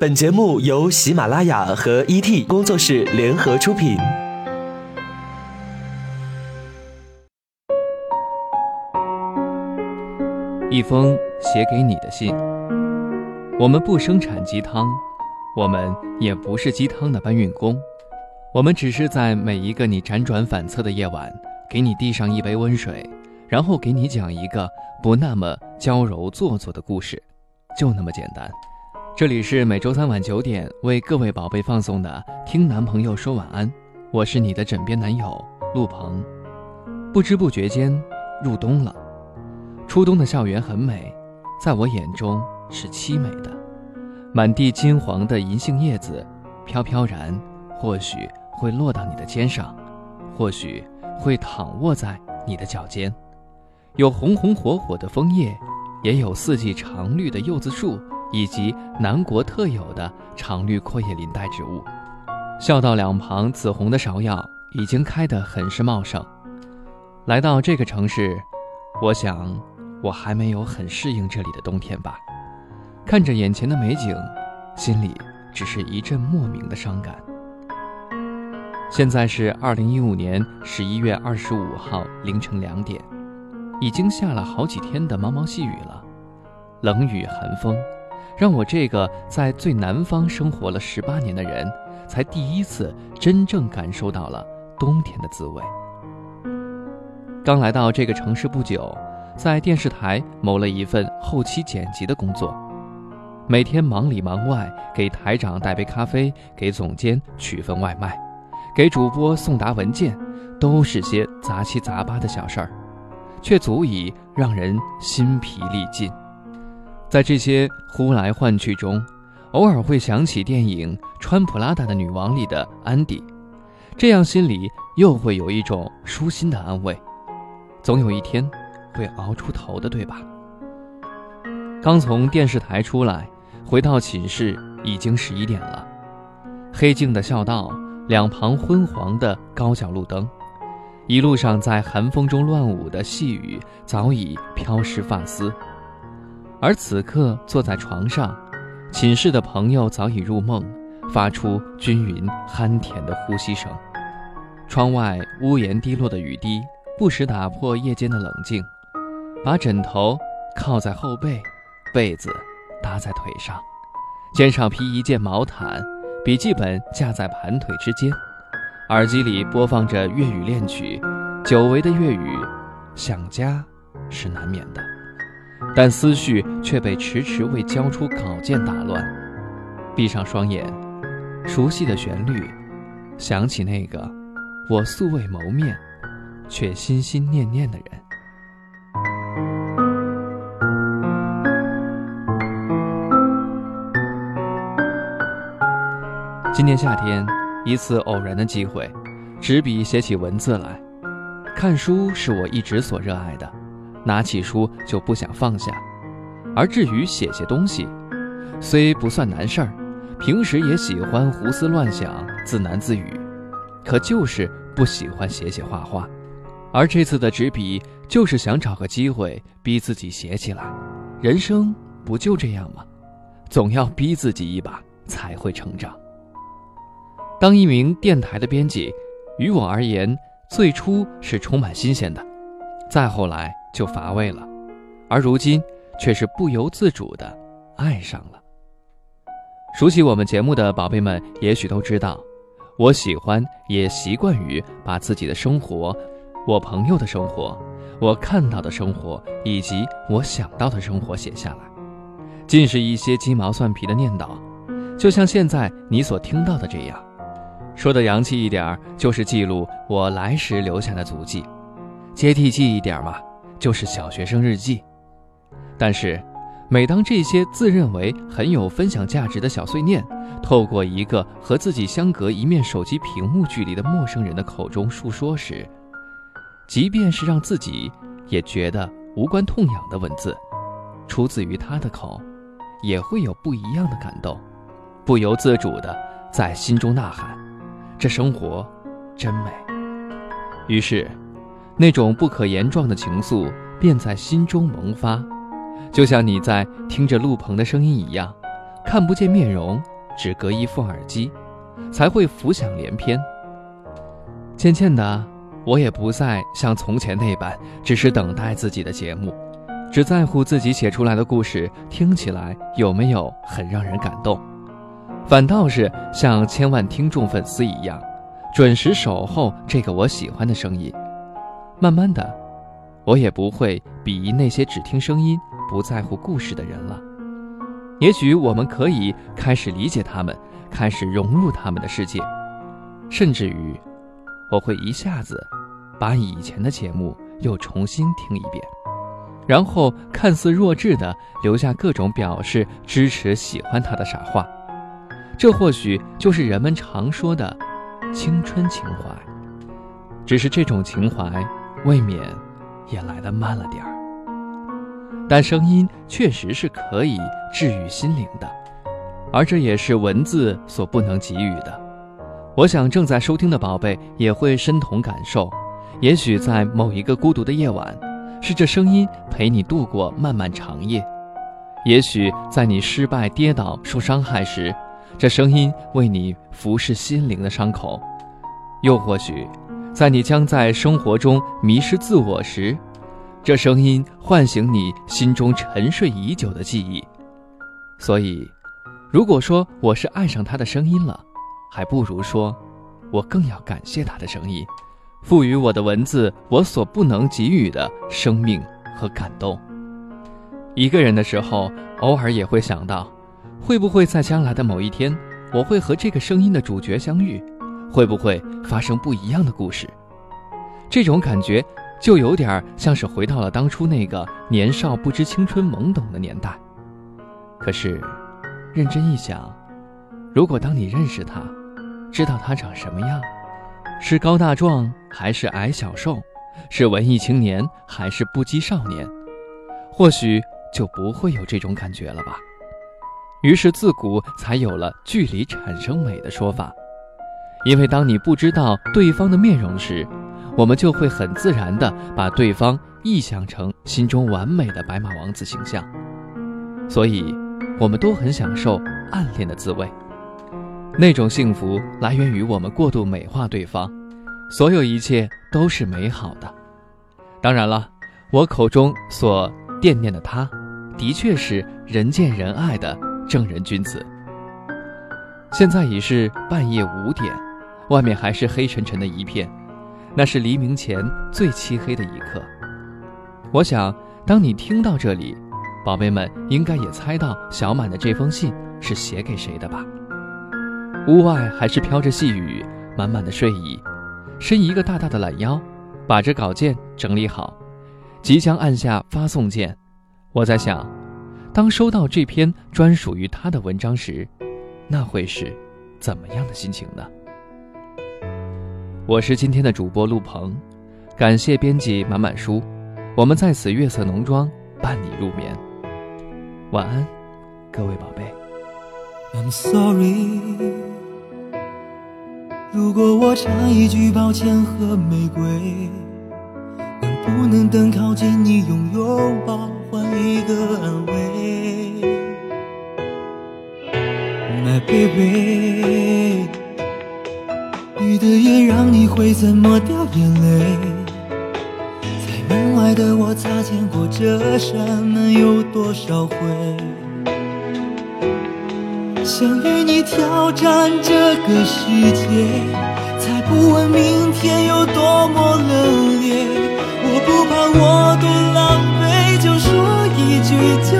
本节目由喜马拉雅和 ET 工作室联合出品。一封写给你的信。我们不生产鸡汤，我们也不是鸡汤的搬运工，我们只是在每一个你辗转反侧的夜晚，给你递上一杯温水，然后给你讲一个不那么娇柔做作的故事，就那么简单。这里是每周三晚九点为各位宝贝放送的《听男朋友说晚安》，我是你的枕边男友陆鹏。不知不觉间入冬了，初冬的校园很美，在我眼中是凄美的。满地金黄的银杏叶子，飘飘然，或许会落到你的肩上，或许会躺卧在你的脚尖。有红红火火的枫叶，也有四季常绿的柚子树。以及南国特有的常绿阔叶林带植物，校道两旁紫红的芍药已经开得很是茂盛。来到这个城市，我想我还没有很适应这里的冬天吧。看着眼前的美景，心里只是一阵莫名的伤感。现在是二零一五年十一月二十五号凌晨两点，已经下了好几天的毛毛细雨了，冷雨寒风。让我这个在最南方生活了十八年的人，才第一次真正感受到了冬天的滋味。刚来到这个城市不久，在电视台谋了一份后期剪辑的工作，每天忙里忙外，给台长带杯咖啡，给总监取份外卖，给主播送达文件，都是些杂七杂八的小事儿，却足以让人心疲力尽。在这些呼来唤去中，偶尔会想起电影《穿普拉达的女王》里的安迪，这样心里又会有一种舒心的安慰。总有一天会熬出头的，对吧？刚从电视台出来，回到寝室已经十一点了。黑静的校道，两旁昏黄的高脚路灯，一路上在寒风中乱舞的细雨早已飘湿发丝。而此刻坐在床上，寝室的朋友早已入梦，发出均匀酣甜的呼吸声。窗外屋檐滴落的雨滴不时打破夜间的冷静。把枕头靠在后背，被子搭在腿上，肩上披一件毛毯，笔记本架在盘腿之间，耳机里播放着粤语恋曲，久违的粤语，想家是难免的。但思绪却被迟迟未交出稿件打乱。闭上双眼，熟悉的旋律，想起那个我素未谋面，却心心念念的人。今年夏天，一次偶然的机会，执笔写起文字来。看书是我一直所热爱的。拿起书就不想放下，而至于写些东西，虽不算难事儿，平时也喜欢胡思乱想、自言自语，可就是不喜欢写写画画。而这次的执笔，就是想找个机会逼自己写起来。人生不就这样吗？总要逼自己一把，才会成长。当一名电台的编辑，于我而言，最初是充满新鲜的，再后来。就乏味了，而如今却是不由自主的爱上了。熟悉我们节目的宝贝们也许都知道，我喜欢也习惯于把自己的生活、我朋友的生活、我看到的生活以及我想到的生活写下来，尽是一些鸡毛蒜皮的念叨，就像现在你所听到的这样。说的洋气一点，就是记录我来时留下的足迹；接地气一点嘛。就是小学生日记，但是，每当这些自认为很有分享价值的小碎念，透过一个和自己相隔一面手机屏幕距离的陌生人的口中述说时，即便是让自己也觉得无关痛痒的文字，出自于他的口，也会有不一样的感动，不由自主的在心中呐喊：“这生活真美。”于是。那种不可言状的情愫便在心中萌发，就像你在听着陆鹏的声音一样，看不见面容，只隔一副耳机，才会浮想联翩。渐渐的，我也不再像从前那般，只是等待自己的节目，只在乎自己写出来的故事听起来有没有很让人感动，反倒是像千万听众粉丝一样，准时守候这个我喜欢的声音。慢慢的，我也不会鄙夷那些只听声音不在乎故事的人了。也许我们可以开始理解他们，开始融入他们的世界，甚至于，我会一下子把以前的节目又重新听一遍，然后看似弱智的留下各种表示支持、喜欢他的傻话。这或许就是人们常说的青春情怀，只是这种情怀未免也来得慢了点儿。但声音确实是可以治愈心灵的，而这也是文字所不能给予的。我想正在收听的宝贝也会深同感受。也许在某一个孤独的夜晚，是这声音陪你度过漫漫长夜；也许在你失败、跌倒、受伤害时，这声音为你服侍心灵的伤口；又或许，在你将在生活中迷失自我时。这声音唤醒你心中沉睡已久的记忆，所以，如果说我是爱上他的声音了，还不如说，我更要感谢他的声音，赋予我的文字我所不能给予的生命和感动。一个人的时候，偶尔也会想到，会不会在将来的某一天，我会和这个声音的主角相遇，会不会发生不一样的故事？这种感觉。就有点像是回到了当初那个年少不知青春懵懂的年代。可是，认真一想，如果当你认识他，知道他长什么样，是高大壮还是矮小瘦，是文艺青年还是不羁少年，或许就不会有这种感觉了吧。于是自古才有了“距离产生美”的说法，因为当你不知道对方的面容时。我们就会很自然地把对方臆想成心中完美的白马王子形象，所以，我们都很享受暗恋的滋味。那种幸福来源于我们过度美化对方，所有一切都是美好的。当然了，我口中所惦念的他，的确是人见人爱的正人君子。现在已是半夜五点，外面还是黑沉沉的一片。那是黎明前最漆黑的一刻。我想，当你听到这里，宝贝们应该也猜到小满的这封信是写给谁的吧？屋外还是飘着细雨，满满的睡意，伸一个大大的懒腰，把这稿件整理好，即将按下发送键。我在想，当收到这篇专属于他的文章时，那会是怎么样的心情呢？我是今天的主播陆鹏，感谢编辑满满书，我们在此月色浓妆伴你入眠，晚安，各位宝贝。I'm sorry，如果我差一句抱歉和玫瑰，能不能等靠近你用拥抱换一个安慰？My baby。的夜让你会怎么掉眼泪？在门外的我擦肩过这扇门有多少回？想与你挑战这个世界，才不问明天有多么冷冽。我不怕我多狼狈，就说一句就。